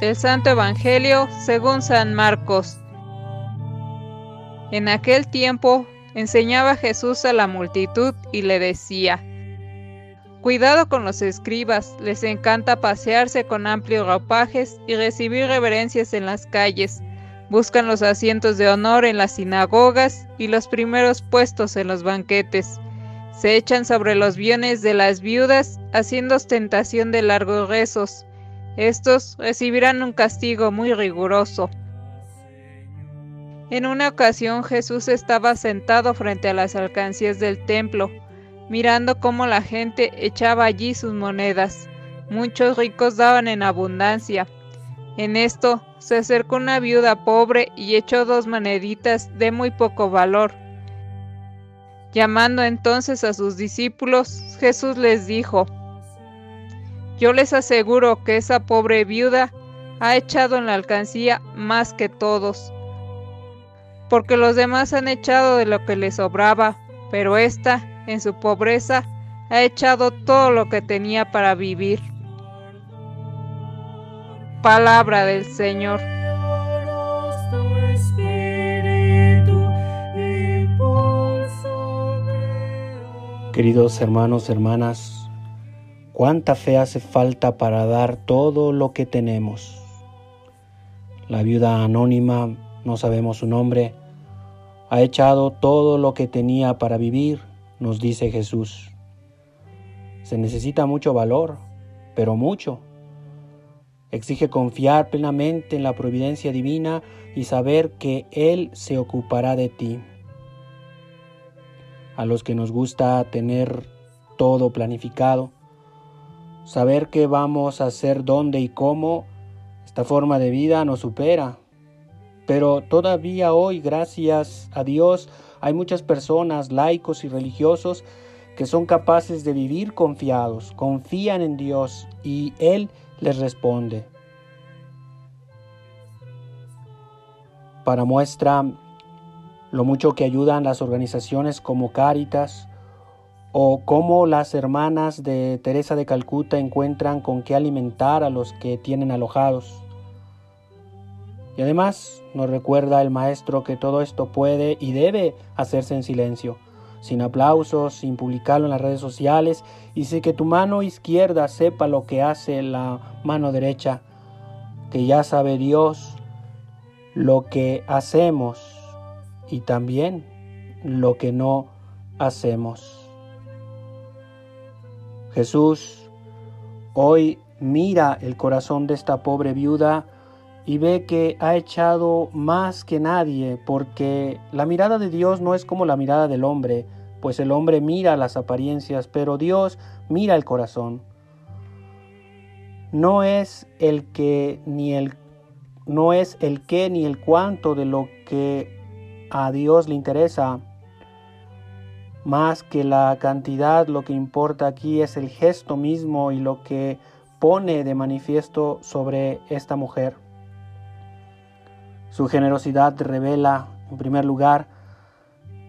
del Santo Evangelio según San Marcos. En aquel tiempo enseñaba Jesús a la multitud y le decía, Cuidado con los escribas, les encanta pasearse con amplios ropajes y recibir reverencias en las calles. Buscan los asientos de honor en las sinagogas y los primeros puestos en los banquetes. Se echan sobre los bienes de las viudas, haciendo ostentación de largos rezos. Estos recibirán un castigo muy riguroso. En una ocasión Jesús estaba sentado frente a las alcancías del templo, mirando cómo la gente echaba allí sus monedas. Muchos ricos daban en abundancia. En esto se acercó una viuda pobre y echó dos moneditas de muy poco valor. Llamando entonces a sus discípulos, Jesús les dijo, Yo les aseguro que esa pobre viuda ha echado en la alcancía más que todos, porque los demás han echado de lo que les sobraba, pero ésta en su pobreza, ha echado todo lo que tenía para vivir. Palabra del Señor. Queridos hermanos, hermanas, cuánta fe hace falta para dar todo lo que tenemos. La viuda anónima, no sabemos su nombre, ha echado todo lo que tenía para vivir nos dice Jesús. Se necesita mucho valor, pero mucho. Exige confiar plenamente en la providencia divina y saber que Él se ocupará de ti. A los que nos gusta tener todo planificado, saber qué vamos a hacer, dónde y cómo, esta forma de vida nos supera. Pero todavía hoy, gracias a Dios, hay muchas personas, laicos y religiosos, que son capaces de vivir confiados, confían en Dios y Él les responde. Para muestra lo mucho que ayudan las organizaciones como Cáritas o cómo las hermanas de Teresa de Calcuta encuentran con qué alimentar a los que tienen alojados. Y además nos recuerda el maestro que todo esto puede y debe hacerse en silencio, sin aplausos, sin publicarlo en las redes sociales y sin que tu mano izquierda sepa lo que hace la mano derecha, que ya sabe Dios lo que hacemos y también lo que no hacemos. Jesús hoy mira el corazón de esta pobre viuda y ve que ha echado más que nadie, porque la mirada de Dios no es como la mirada del hombre, pues el hombre mira las apariencias, pero Dios mira el corazón. No es el que ni el no es el qué ni el cuánto de lo que a Dios le interesa, más que la cantidad, lo que importa aquí es el gesto mismo y lo que pone de manifiesto sobre esta mujer. Su generosidad revela, en primer lugar,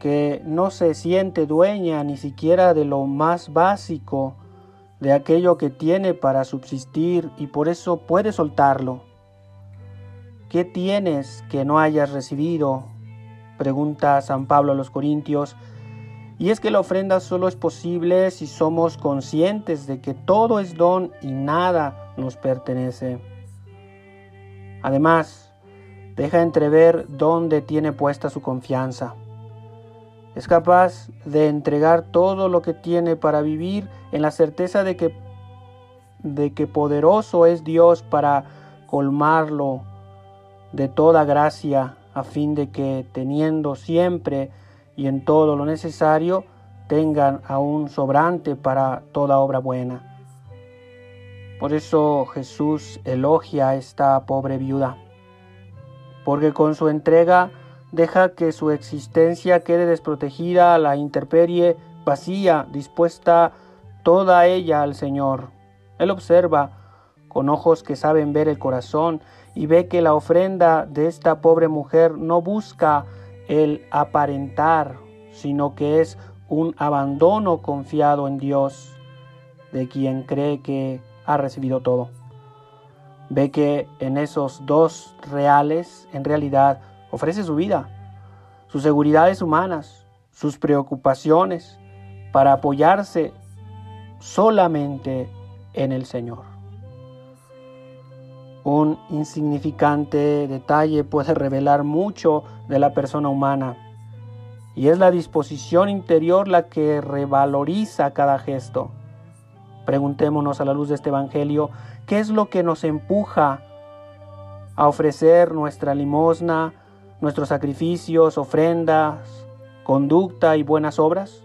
que no se siente dueña ni siquiera de lo más básico, de aquello que tiene para subsistir y por eso puede soltarlo. ¿Qué tienes que no hayas recibido? Pregunta San Pablo a los Corintios. Y es que la ofrenda solo es posible si somos conscientes de que todo es don y nada nos pertenece. Además, deja entrever dónde tiene puesta su confianza. Es capaz de entregar todo lo que tiene para vivir en la certeza de que, de que poderoso es Dios para colmarlo de toda gracia a fin de que teniendo siempre y en todo lo necesario, tengan aún sobrante para toda obra buena. Por eso Jesús elogia a esta pobre viuda porque con su entrega deja que su existencia quede desprotegida a la intemperie, vacía, dispuesta toda ella al Señor. Él observa con ojos que saben ver el corazón y ve que la ofrenda de esta pobre mujer no busca el aparentar, sino que es un abandono confiado en Dios, de quien cree que ha recibido todo. ve que en esos dos reales, en realidad, ofrece su vida, sus seguridades humanas, sus preocupaciones, para apoyarse solamente en el Señor. Un insignificante detalle puede revelar mucho de la persona humana y es la disposición interior la que revaloriza cada gesto. Preguntémonos a la luz de este Evangelio, ¿qué es lo que nos empuja a ofrecer nuestra limosna, nuestros sacrificios, ofrendas, conducta y buenas obras?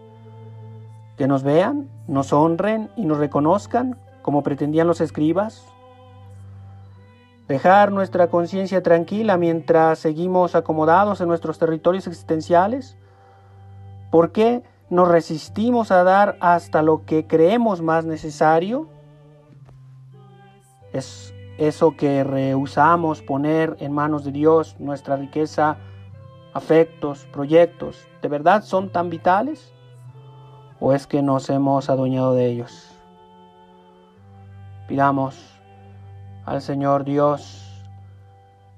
¿Que nos vean, nos honren y nos reconozcan como pretendían los escribas? Dejar nuestra conciencia tranquila mientras seguimos acomodados en nuestros territorios existenciales? ¿Por qué nos resistimos a dar hasta lo que creemos más necesario? ¿Es eso que rehusamos poner en manos de Dios nuestra riqueza, afectos, proyectos, de verdad son tan vitales? ¿O es que nos hemos adueñado de ellos? Pidamos al Señor Dios.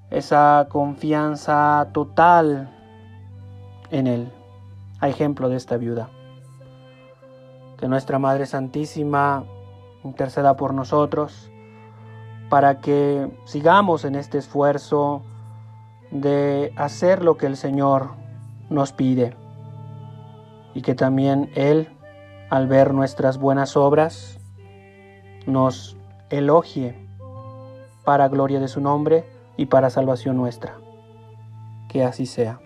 Esa confianza total en Él, a ejemplo de esta viuda. Que nuestra Madre Santísima interceda por nosotros para que sigamos en este esfuerzo de hacer lo que el Señor nos pide. Y que también Él, al ver nuestras buenas obras, nos elogie para gloria de su nombre y para salvación nuestra. Que así sea.